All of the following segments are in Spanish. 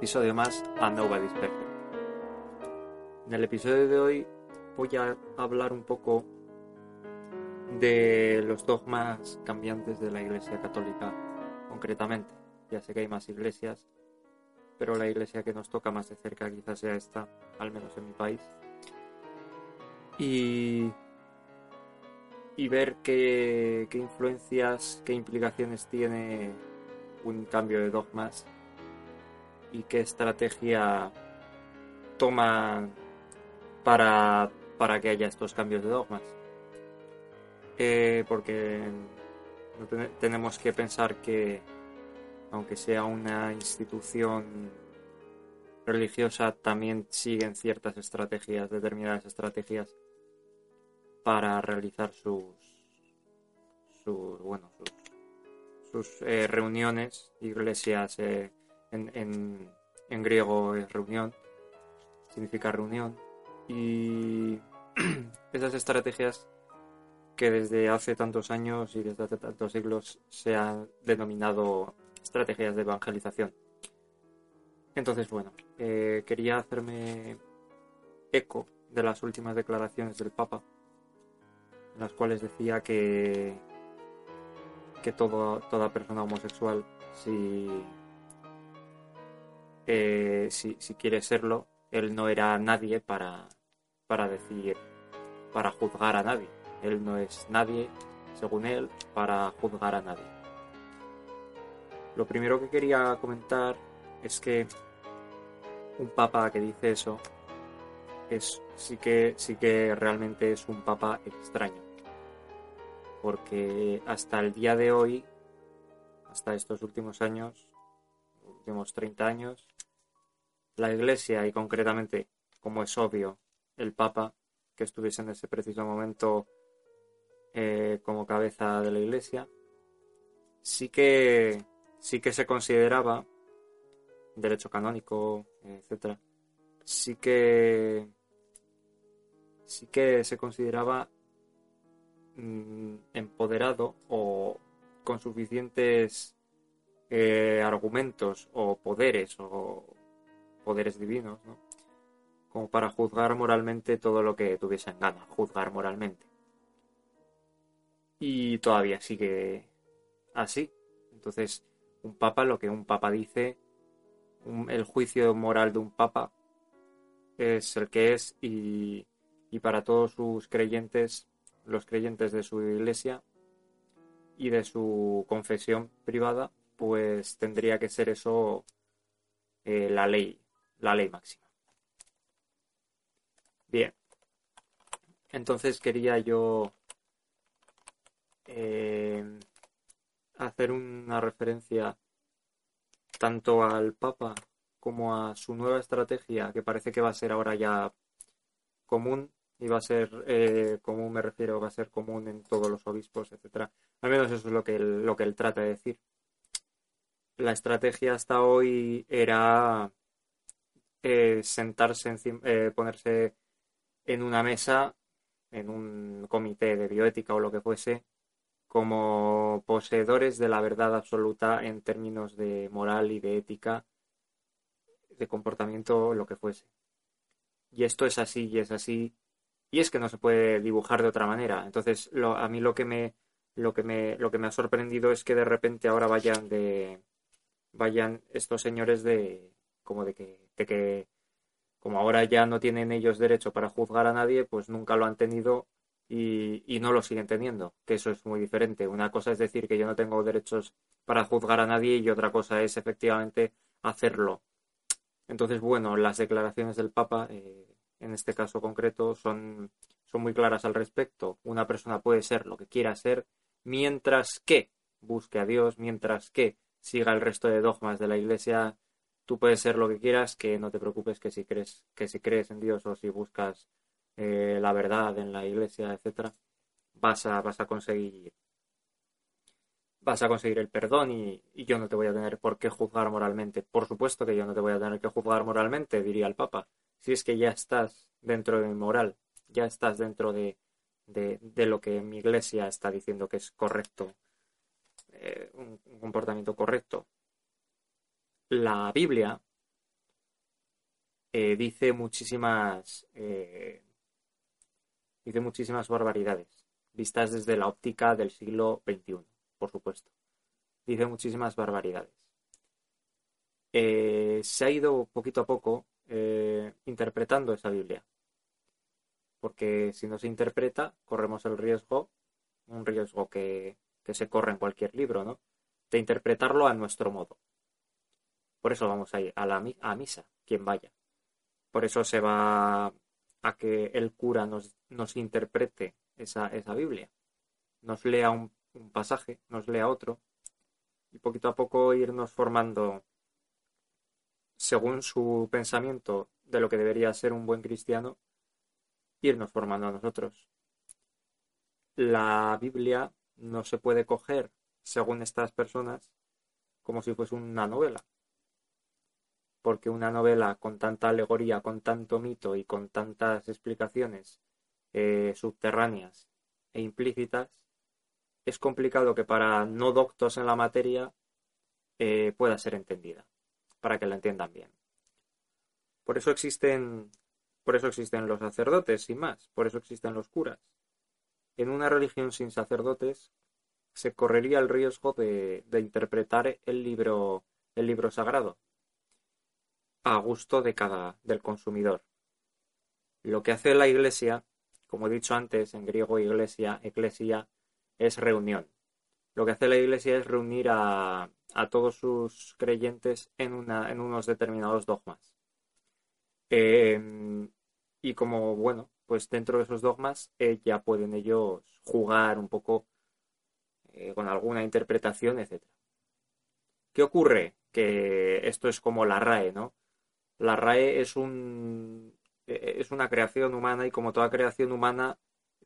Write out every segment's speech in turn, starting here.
Episodio más a Nobody's Perfect. En el episodio de hoy voy a hablar un poco de los dogmas cambiantes de la Iglesia Católica concretamente. Ya sé que hay más iglesias, pero la iglesia que nos toca más de cerca quizás sea esta, al menos en mi país. Y, y ver qué, qué influencias, qué implicaciones tiene un cambio de dogmas y qué estrategia toman para, para que haya estos cambios de dogmas. Eh, porque tenemos que pensar que, aunque sea una institución religiosa, también siguen ciertas estrategias, determinadas estrategias, para realizar sus, sus bueno, sus eh, reuniones, iglesias eh, en, griego es reunión, significa reunión, y esas estrategias que desde hace tantos años y desde hace tantos siglos se han denominado estrategias de evangelización. Entonces, bueno, eh, quería hacerme eco de las últimas declaraciones del Papa, en las cuales decía que que toda persona homosexual, si, si, si quiere serlo, él no era nadie para, para decir, para juzgar a nadie. Él no es nadie, según él, para juzgar a nadie. Lo primero que quería comentar es que un papa que dice eso es sí que sí que realmente es un papa extraño porque hasta el día de hoy, hasta estos últimos años, últimos 30 años, la Iglesia y concretamente, como es obvio, el Papa, que estuviese en ese preciso momento eh, como cabeza de la Iglesia, sí que sí que se consideraba derecho canónico, etcétera, sí que sí que se consideraba mm, empoderado o con suficientes eh, argumentos o poderes o poderes divinos, ¿no? como para juzgar moralmente todo lo que tuviesen gana, juzgar moralmente. Y todavía sigue así. Entonces, un papa, lo que un papa dice, un- el juicio moral de un papa es el que es y, para todos sus creyentes, los creyentes de su iglesia y de su confesión privada, pues tendría que ser eso eh, la ley, la ley máxima. Bien, entonces quería yo eh, hacer una referencia tanto al Papa como a su nueva estrategia, que parece que va a ser ahora ya común, y va a ser eh, común, me refiero, va a ser común en todos los obispos, etcétera. Al menos eso es lo que lo que él trata de decir. La estrategia hasta hoy era eh, sentarse encima, eh, ponerse en una mesa, en un comité de bioética o lo que fuese, como poseedores de la verdad absoluta en términos de moral y de ética, de comportamiento, lo que fuese. Y esto es así y es así, y es que no se puede dibujar de otra manera. Entonces, lo, a mí lo que me lo que me lo que me ha sorprendido es que de repente ahora vayan de vayan estos señores de como de que, de que como ahora ya no tienen ellos derecho para juzgar a nadie, pues nunca lo han tenido y, no lo siguen teniendo, que eso es muy diferente. Una cosa es decir que yo no tengo derechos para juzgar a nadie y otra cosa es efectivamente hacerlo. Entonces, bueno, las declaraciones del Papa, eh, en este caso concreto, son, son muy claras al respecto. Una persona puede ser lo que quiera ser mientras que busque a Dios, mientras que siga el resto de dogmas de la Iglesia. Tú puedes ser lo que quieras, que no te preocupes que si crees, que si crees en Dios o si buscas eh, la verdad en la Iglesia, etcétera, vas a, vas a conseguir vas a conseguir el perdón y, yo no te voy a tener por qué juzgar moralmente. Por supuesto que yo no te voy a tener que juzgar moralmente, diría el Papa, si es que ya estás dentro de mi moral, ya estás dentro de, de, lo que mi iglesia está diciendo que es correcto, eh, un, comportamiento correcto. La Biblia eh, dice muchísimas eh, dice muchísimas barbaridades vistas desde la óptica del siglo XXI por supuesto. Dice muchísimas barbaridades. Eh, se ha ido poquito a poco interpretando esa Biblia. Porque si no se interpreta, corremos el riesgo, un riesgo que, se corre en cualquier libro, ¿no? De interpretarlo a nuestro modo. Por eso vamos a ir a la misa, quien vaya. Por eso se va a que el cura nos, nos interprete esa, esa Biblia. Nos lea un un pasaje, nos lea otro, y poquito a poco irnos formando según su pensamiento de lo que debería ser un buen cristiano, irnos formando a nosotros. La Biblia no se puede coger, según estas personas, como si fuese una novela. Porque una novela con tanta alegoría, con tanto mito y con tantas explicaciones eh, subterráneas e implícitas, es complicado que para no doctos en la materia eh, pueda ser entendida, para que la entiendan bien. Por eso existen, por eso existen los sacerdotes, sin más, por eso existen los curas. En una religión sin sacerdotes se correría el riesgo de, de interpretar el libro, el libro sagrado a gusto de cada del consumidor. Lo que hace la Iglesia, como he dicho antes, en griego iglesia, eclesia, es reunión. Lo que hace la Iglesia es reunir a, todos sus creyentes en, una, en unos determinados dogmas. Em, y como, bueno, pues dentro de esos dogmas ya pueden ellos jugar un poco eh, con alguna interpretación, etc. ¿Qué ocurre? Que esto es como la RAE, ¿no? La RAE es, un, e, es una creación humana y como toda creación humana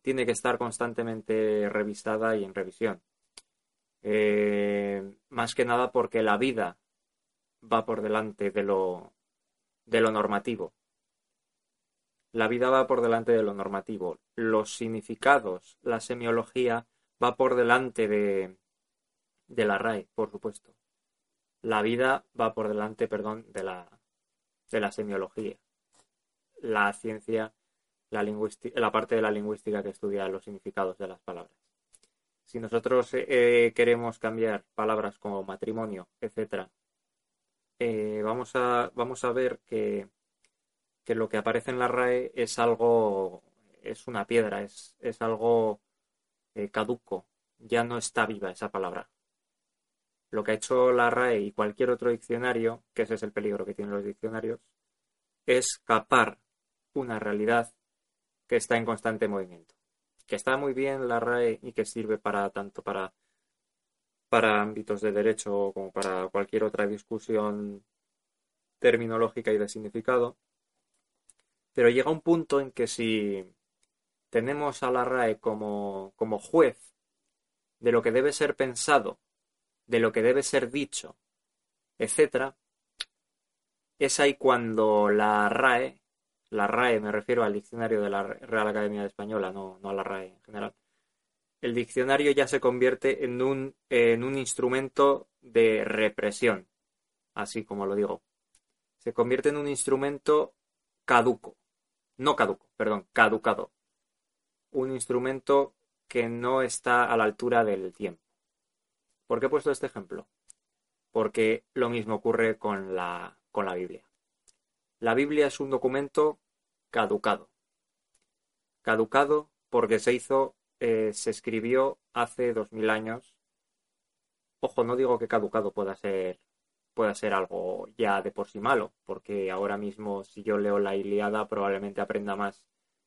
tiene que estar constantemente revisada y en revisión. Eh, más que nada porque la vida va por delante de lo, de lo normativo. La vida va por delante de lo normativo. Los significados, la semiología va por delante de, de la RAE, por supuesto. La vida va por delante, perdón, de la, de la semiología. La ciencia la, parte de la lingüística que estudia los significados de las palabras. Si nosotros eh, queremos cambiar palabras como matrimonio, etc., eh, vamos, a, vamos a ver que, que, lo que aparece en la RAE es algo, es una piedra, es, es algo eh, caduco, ya no está viva esa palabra. Lo que ha hecho la RAE y cualquier otro diccionario, que ese es el peligro que tienen los diccionarios, es capar una realidad que está en constante movimiento. Que está muy bien la RAE y que sirve para tanto para, para ámbitos de derecho como para cualquier otra discusión terminológica y de significado. Pero llega un punto en que si tenemos a la RAE como, como juez de lo que debe ser pensado, de lo que debe ser dicho, etc., es ahí cuando la RAE la RAE, me refiero al diccionario de la Real Academia Española, no, no a la RAE en general. El diccionario ya se convierte en un, en un instrumento de represión, así como lo digo. Se convierte en un instrumento caduco, no caduco, perdón, caducado. Un instrumento que no está a la altura del tiempo. ¿Por qué he puesto este ejemplo? porque lo mismo ocurre con la, con la Biblia. La Biblia es un documento caducado. Caducado porque se hizo, eh, se escribió hace dos mil años. Ojo, no digo que caducado pueda ser, pueda ser algo ya de por sí malo, porque ahora mismo si yo leo la Iliada probablemente aprenda más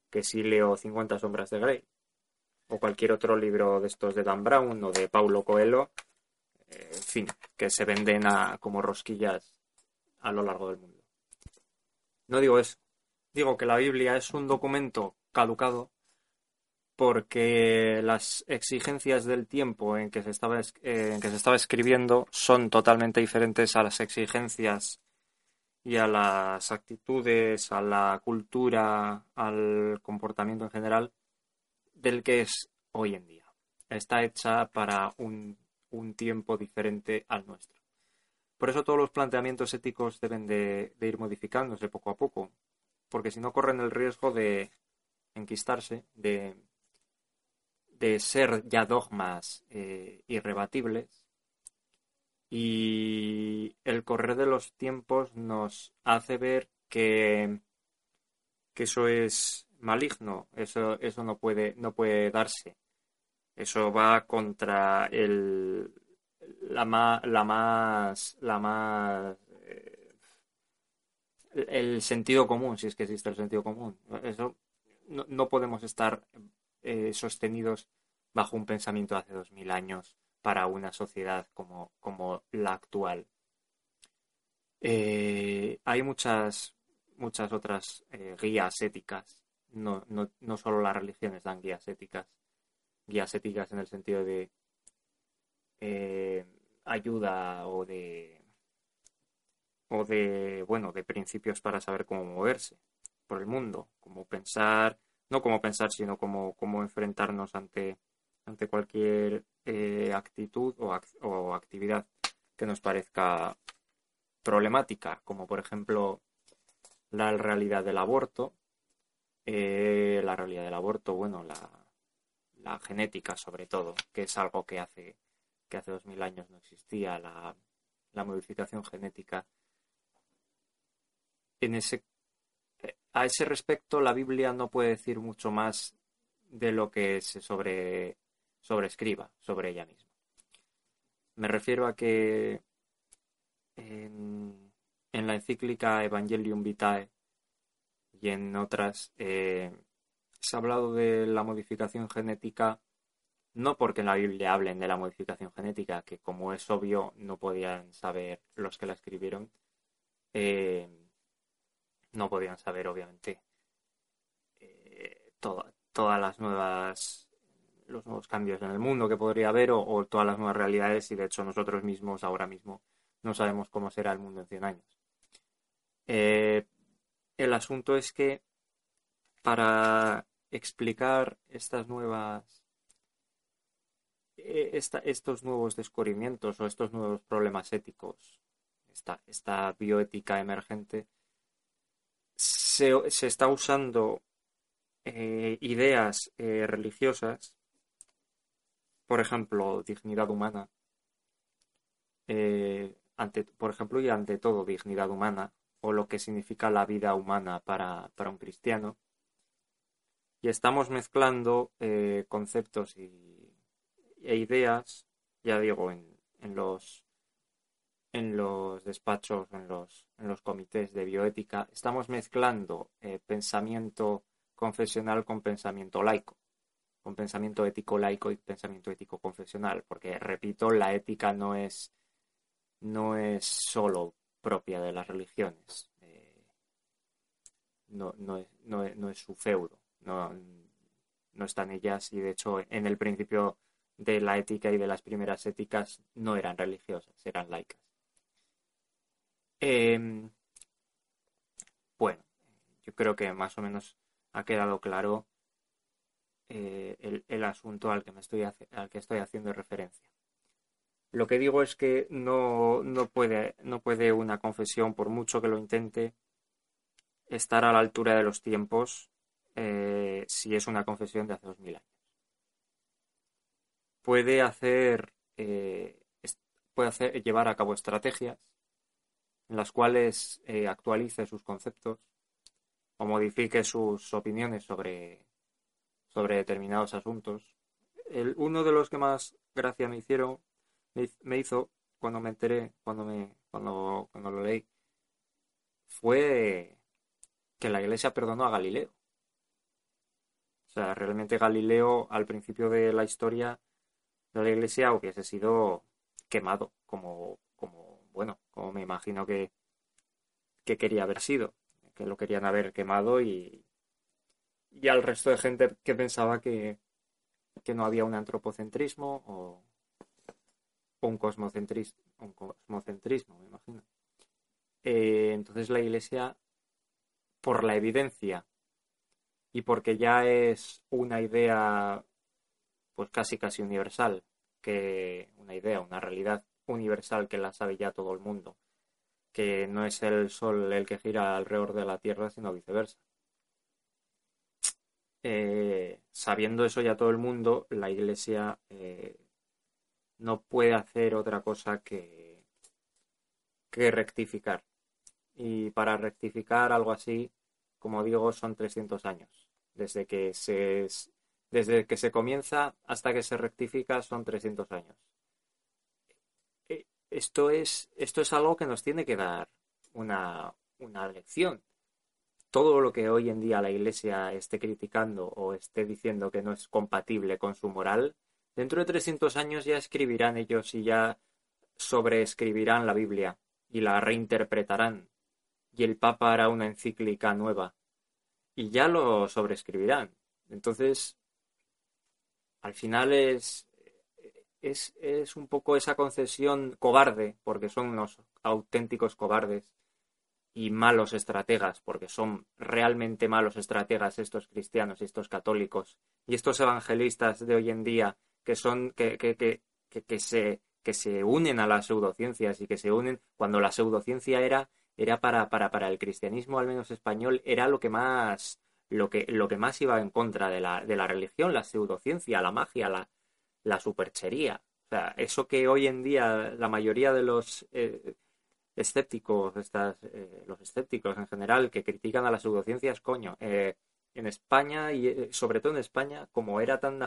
que si leo 50 sombras de Grey o cualquier otro libro de estos de Dan Brown o de Paulo Coelho, eh, en fin, que se venden como rosquillas a lo largo del mundo. No digo eso, digo que la Biblia es un documento caducado porque las exigencias del tiempo en que se estaba, eh, en que se estaba escribiendo son totalmente diferentes a las exigencias y a las actitudes, a la cultura, al comportamiento en general del que es hoy en día. Está hecha para un, tiempo diferente al nuestro. Por eso todos los planteamientos éticos deben de, ir modificándose poco a poco, porque si no corren el riesgo de enquistarse, de, de ser ya dogmas eh, irrebatibles, y el correr de los tiempos nos hace ver que, que eso es maligno, eso, eso no puede, no puede darse. Eso va contra el la más la más la más eh, el sentido común, si es que existe el sentido común. Eso no, no podemos estar eh, sostenidos bajo un pensamiento de hace dos mil años para una sociedad como, como la actual. Eh, hay muchas, muchas otras guías éticas no, no, no solo las religiones dan guías éticas, guías éticas en el sentido de eh, ayuda o de o de bueno de principios para saber cómo moverse por el mundo, cómo pensar, no cómo pensar, sino cómo, cómo enfrentarnos ante, ante cualquier eh, actitud o, o actividad que nos parezca problemática, como por ejemplo la realidad del aborto, eh, la realidad del aborto, bueno, la, genética sobre todo, que es algo que hace, que hace dos mil años no existía, la, modificación genética. En ese, a ese respecto, la Biblia no puede decir mucho más de lo que se sobre, sobrescriba sobre ella misma. Me refiero a que en la encíclica Evangelium Vitae y en otras eh, se ha hablado de la modificación genética no porque en la Biblia hablen de la modificación genética, que como es obvio no podían saber los que la escribieron, eh, no podían saber obviamente eh, todas las nuevas los nuevos cambios en el mundo que podría haber o, todas las nuevas realidades y de hecho nosotros mismos ahora mismo no sabemos cómo será el mundo en 100 años. El asunto es que para explicar estas nuevas eh, estos nuevos descubrimientos o estos nuevos problemas éticos, esta, esta bioética emergente, se, está usando eh, ideas eh, religiosas, por ejemplo, dignidad humana, ante, por ejemplo, y ante todo dignidad humana, o lo que significa la vida humana para, un cristiano. Y estamos mezclando eh, conceptos y, e ideas, ya digo, en, en, los, en los despachos, en los, en los comités de bioética, estamos mezclando eh, pensamiento confesional con pensamiento laico, con pensamiento ético laico y pensamiento ético confesional, porque repito, la ética no es no es solo propia de las religiones. Eh, no, no, es, no, es, su feudo, no, no están ellas y de hecho en el principio de la ética y de las primeras éticas no eran religiosas, eran laicas. Em, bueno, yo creo que más o menos ha quedado claro eh, el, el, asunto al que, me estoy, al que estoy haciendo referencia. Lo que digo es que no, no, puede, no puede una confesión, por mucho que lo intente, estar a la altura de los tiempos eh, si es una confesión de hace dos mil años. Puede hacer, eh, puede hacer, llevar a cabo estrategias en las cuales eh, actualice sus conceptos o modifique sus opiniones sobre, sobre determinados asuntos. El, uno de los que más gracia me hicieron, me, hizo cuando me enteré, cuando me, cuando, cuando lo leí, fue que la iglesia perdonó a Galileo. O sea, realmente Galileo al principio de la historia de la iglesia hubiese sido quemado, como, como bueno, como me imagino que, que quería haber sido, que lo querían haber quemado y, y al resto de gente que pensaba que, que no había un antropocentrismo o, un cosmocentrismo, me imagino. Eh, entonces la Iglesia, por la evidencia y porque ya es una idea, pues casi casi universal, que una idea, una realidad universal que la sabe ya todo el mundo, que no es el Sol el que gira alrededor de la Tierra, sino viceversa. Eh, sabiendo eso ya todo el mundo, la Iglesia eh, no puede hacer otra cosa que, que rectificar. Y para rectificar algo así, como digo, son 300 años. Desde que se, desde que se comienza hasta que se rectifica son 300 años. E, esto es, esto es algo que nos tiene que dar una, una lección. Todo lo que hoy en día la Iglesia esté criticando o esté diciendo que no es compatible con su moral, Dentro de 300 años ya escribirán ellos y ya sobreescribirán la Biblia y la reinterpretarán. Y el Papa hará una encíclica nueva. Y ya lo sobreescribirán. Entonces, al final es, es, es un poco esa concesión cobarde, porque son unos auténticos cobardes y malos estrategas, porque son realmente malos estrategas estos cristianos y estos católicos y estos evangelistas de hoy en día que son que, que, que, que, se que se unen a las pseudociencias y que se unen cuando la pseudociencia era era para, para, para el cristianismo al menos español era lo que más lo que lo que más iba en contra de la, de la religión la pseudociencia la magia la, la superchería. O sea eso que hoy en día la mayoría de los eh, escépticos estas eh, los escépticos en general que critican a las pseudociencias coño eh, en España y sobre todo en España como era tan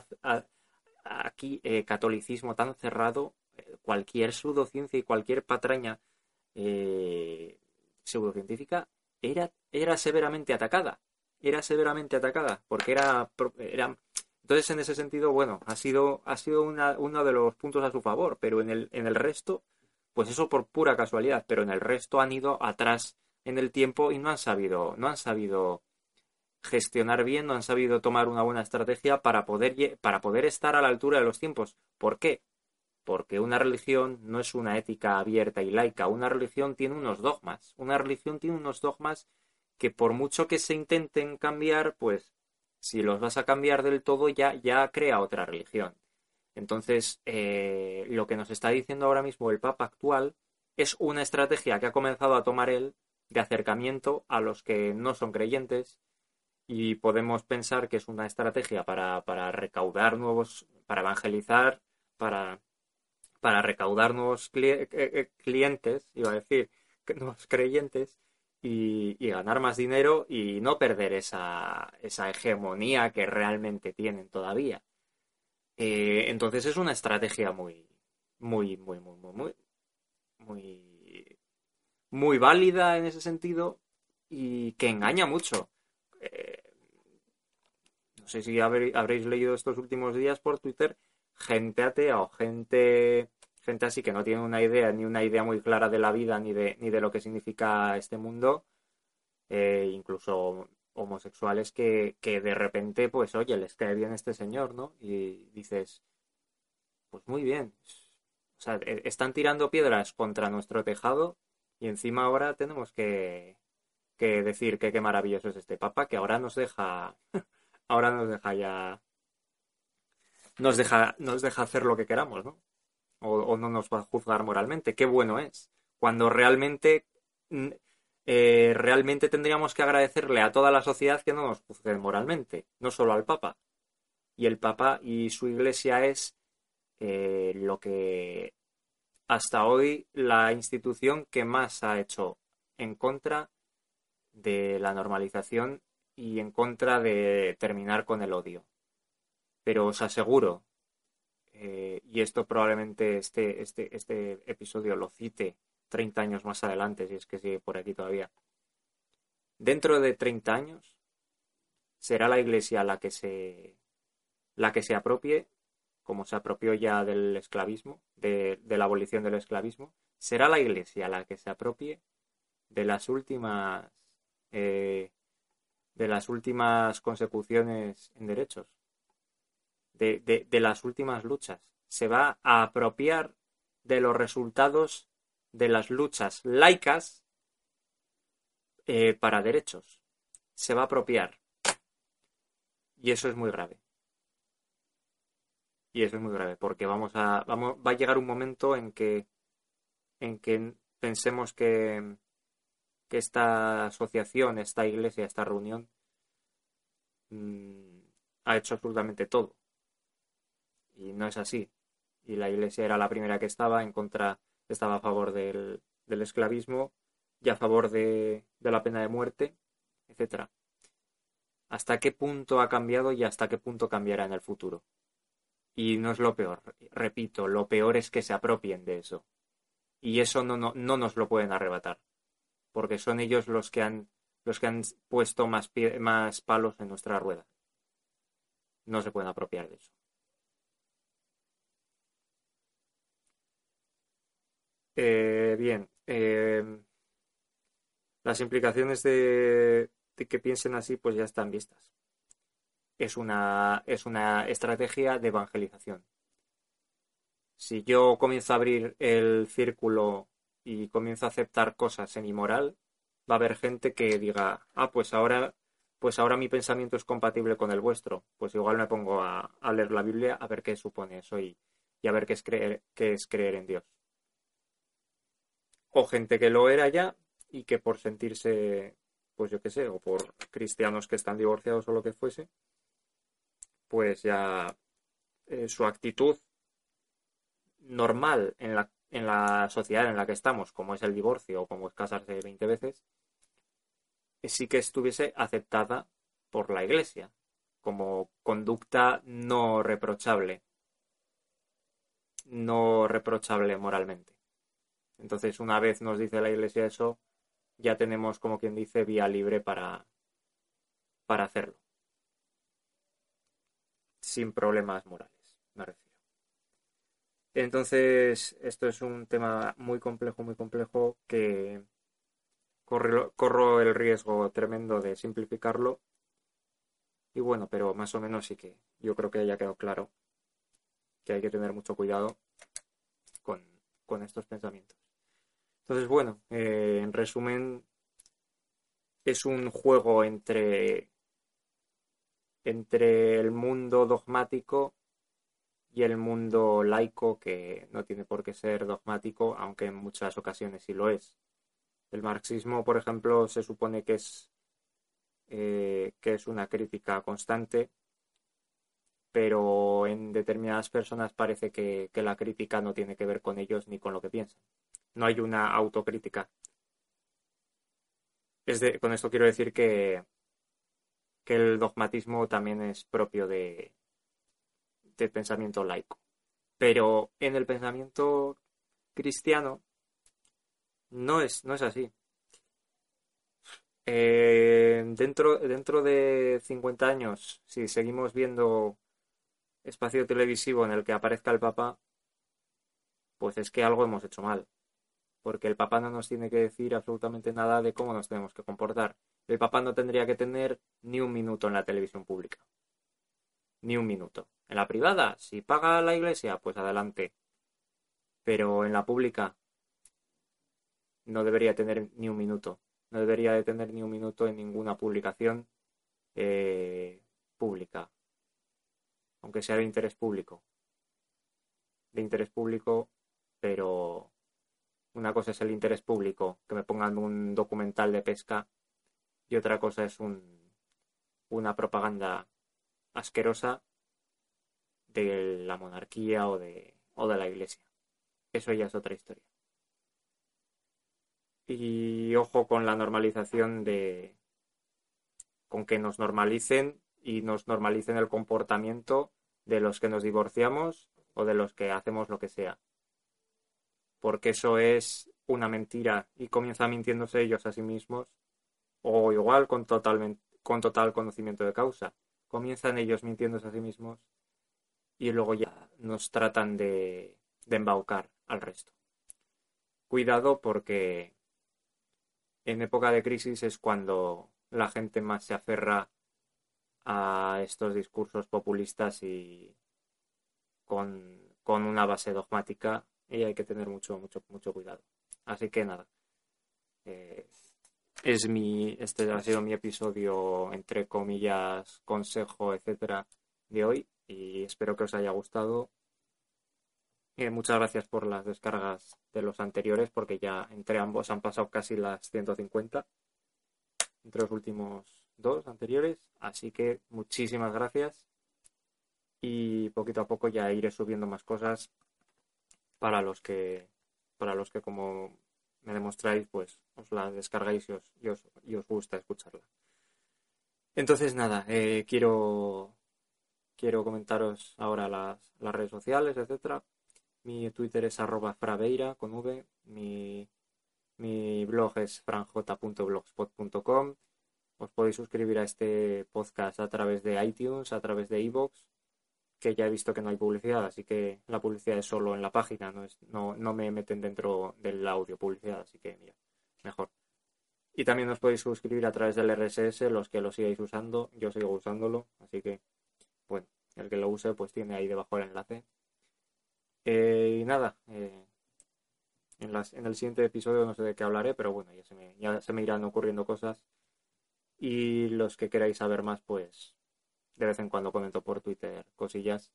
aquí eh, catolicismo tan cerrado, eh, cualquier pseudociencia y cualquier patraña eh, pseudocientífica era, era severamente atacada. Era severamente atacada, porque era, era... Entonces, en ese sentido, bueno, ha sido, ha sido una, uno de los puntos a su favor, pero en el, en el resto, pues eso por pura casualidad, pero en el resto han ido atrás en el tiempo y no han sabido, no han sabido gestionar bien, no han sabido tomar una buena estrategia para poder, para poder estar a la altura de los tiempos. ¿Por qué? Porque una religión no es una ética abierta y laica, una religión tiene unos dogmas, una religión tiene unos dogmas que por mucho que se intenten cambiar, pues si los vas a cambiar del todo ya, ya crea otra religión. Entonces, eh, lo que nos está diciendo ahora mismo el Papa actual es una estrategia que ha comenzado a tomar él de acercamiento a los que no son creyentes, y podemos pensar que es una estrategia para, para recaudar nuevos, para evangelizar, para, para recaudar nuevos eh, eh, clientes, iba a decir, nuevos creyentes, y, ganar más dinero y no perder esa, esa hegemonía que realmente tienen todavía. Eh, entonces es una estrategia muy, muy, muy, muy, muy, muy, muy válida en ese sentido y que engaña mucho sé si habréis leído estos últimos días por Twitter, gente atea o gente, gente así que no tiene una idea, ni una idea muy clara de la vida, ni de, ni de lo que significa este mundo, eh, incluso homosexuales que, que de repente, pues oye, les cae bien este señor, ¿no? Y dices, pues muy bien. O sea, e, están tirando piedras contra nuestro tejado y encima ahora tenemos que, que decir que qué maravilloso es este papa, que ahora nos deja ahora nos deja ya. Nos deja, nos deja hacer lo que queramos, ¿no? O, no nos va a juzgar moralmente. Qué bueno es. Cuando realmente. Eh, realmente tendríamos que agradecerle a toda la sociedad que no nos juzgue moralmente, no solo al Papa. Y el Papa y su iglesia es eh, lo que hasta hoy la institución que más ha hecho en contra de la normalización y en contra de terminar con el odio. Pero os aseguro, eh, y esto probablemente este, este, este episodio lo cite 30 años más adelante, si es que sigue por aquí todavía. Dentro de 30 años será la Iglesia la que se la que se apropie, como se apropió ya del esclavismo, de, la abolición del esclavismo, será la Iglesia la que se apropie de las últimas eh, de las últimas consecuciones en derechos, de, de, las últimas luchas. Se va a apropiar de los resultados de las luchas laicas eh, para derechos. Se va a apropiar. Y eso es muy grave. Y eso es muy grave, porque vamos a, vamos, va a llegar un momento en que, en que pensemos que, que esta asociación, esta iglesia, esta reunión mm, ha hecho absolutamente todo. Y no es así. Y la iglesia era la primera que estaba en contra, estaba a favor del, del esclavismo y a favor de, de la pena de muerte, etcétera. ¿Hasta qué punto ha cambiado y hasta qué punto cambiará en el futuro? Y no es lo peor, repito, lo peor es que se apropien de eso. Y eso no, no, no nos lo pueden arrebatar, porque son ellos los que han, los que han puesto más, más palos en nuestra rueda. No se pueden apropiar de eso. Eh, bien, eh, las implicaciones de, de que piensen así pues ya están vistas es una, es una estrategia de evangelización. Si yo comienzo a abrir el círculo y comienzo a aceptar cosas en mi moral, va a haber gente que diga, ah, pues ahora, pues ahora mi pensamiento es compatible con el vuestro. Pues igual me pongo a, leer la Biblia a ver qué supone eso y, y a ver qué es, creer, qué es creer en Dios. O gente que lo era ya y que por sentirse, pues yo qué sé, o por cristianos que están divorciados o lo que fuese, pues ya eh, su actitud normal en la, en la sociedad en la que estamos, como es el divorcio o como es casarse 20 veces, sí que estuviese aceptada por la Iglesia como conducta no reprochable, no reprochable moralmente. Entonces, una vez nos dice la Iglesia eso, ya tenemos, como quien dice, vía libre para, para hacerlo sin problemas morales, me. Entonces, esto es un tema muy complejo, muy complejo, que corro, el riesgo tremendo de simplificarlo. Y bueno, pero más o menos sí que yo creo que haya quedado claro que hay que tener mucho cuidado con, estos pensamientos. Entonces, bueno, eh, en resumen, es un juego entre entre el mundo dogmático y el mundo laico, que no tiene por qué ser dogmático, aunque en muchas ocasiones sí lo es. El marxismo, por ejemplo, se supone que es, eh, que es una crítica constante, pero en determinadas personas parece que, la crítica no tiene que ver con ellos ni con lo que piensan. No hay una autocrítica. con esto quiero decir que, que el dogmatismo también es propio de, del pensamiento laico. Pero en el pensamiento cristiano no es, no es así. Eh, dentro, dentro de 50 años, si seguimos viendo espacio televisivo en el que aparezca el Papa, pues es que algo hemos hecho mal. Porque el Papa no nos tiene que decir absolutamente nada de cómo nos tenemos que comportar el papá no tendría que tener ni un minuto en la televisión pública. Ni un minuto. En la privada, si paga la iglesia, pues adelante. Pero en la pública no debería tener ni un minuto. No debería de tener ni un minuto en ninguna publicación eh, pública. Aunque sea de interés público. De interés público, pero una cosa es el interés público, que me pongan un documental de pesca y otra cosa es un, una propaganda asquerosa de la monarquía o de, o de la iglesia. eso ya es otra historia. Y ojo con la normalización de... con que nos normalicen y nos normalicen el comportamiento de los que nos divorciamos o de los que hacemos lo que sea. Porque eso es una mentira y comienza mintiéndose ellos a sí mismos o igual con, con total conocimiento de causa. Comienzan ellos mintiéndose a sí mismos y luego ya nos tratan de, de embaucar al resto. Cuidado porque en época de crisis es cuando la gente más se aferra a estos discursos populistas y con, una base dogmática y hay que tener mucho, mucho, mucho cuidado. Así que nada. Eh, es mi, este ha sido mi episodio, entre comillas, consejo, etcétera, de hoy. Y espero que os haya gustado. Eh, muchas gracias por las descargas de los anteriores, porque ya entre ambos han pasado casi las 150. Entre los últimos dos anteriores. Así que muchísimas gracias. Y poquito a poco ya iré subiendo más cosas para los que, para los que como me demostráis, pues os la descargáis y os, y os, gusta escucharla. Entonces, nada, eh, quiero, quiero comentaros ahora las, las redes sociales, etcétera. Mi Twitter es arroba fraveira con V. Mi, mi blog es franj.blogspot.com. Os podéis suscribir a este podcast a través de iTunes, a través de iVoox que ya he visto que no hay publicidad, así que la publicidad es solo en la página, no, es, no, no me meten dentro del audio publicidad, así que mira, mejor. Y también os podéis suscribir a través del RSS, los que lo sigáis usando, yo sigo usándolo, así que, bueno, el que lo use pues tiene ahí debajo el enlace. Eh, y nada, eh, en el siguiente episodio no sé de qué hablaré, pero bueno, ya se me, ya se me irán ocurriendo cosas. Y los que queráis saber más, pues de vez en cuando comento por Twitter cosillas.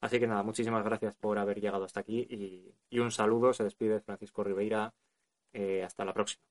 Así que nada, muchísimas gracias por haber llegado hasta aquí y, un saludo. Se despide Francisco Ribeira. Eh, hasta la próxima.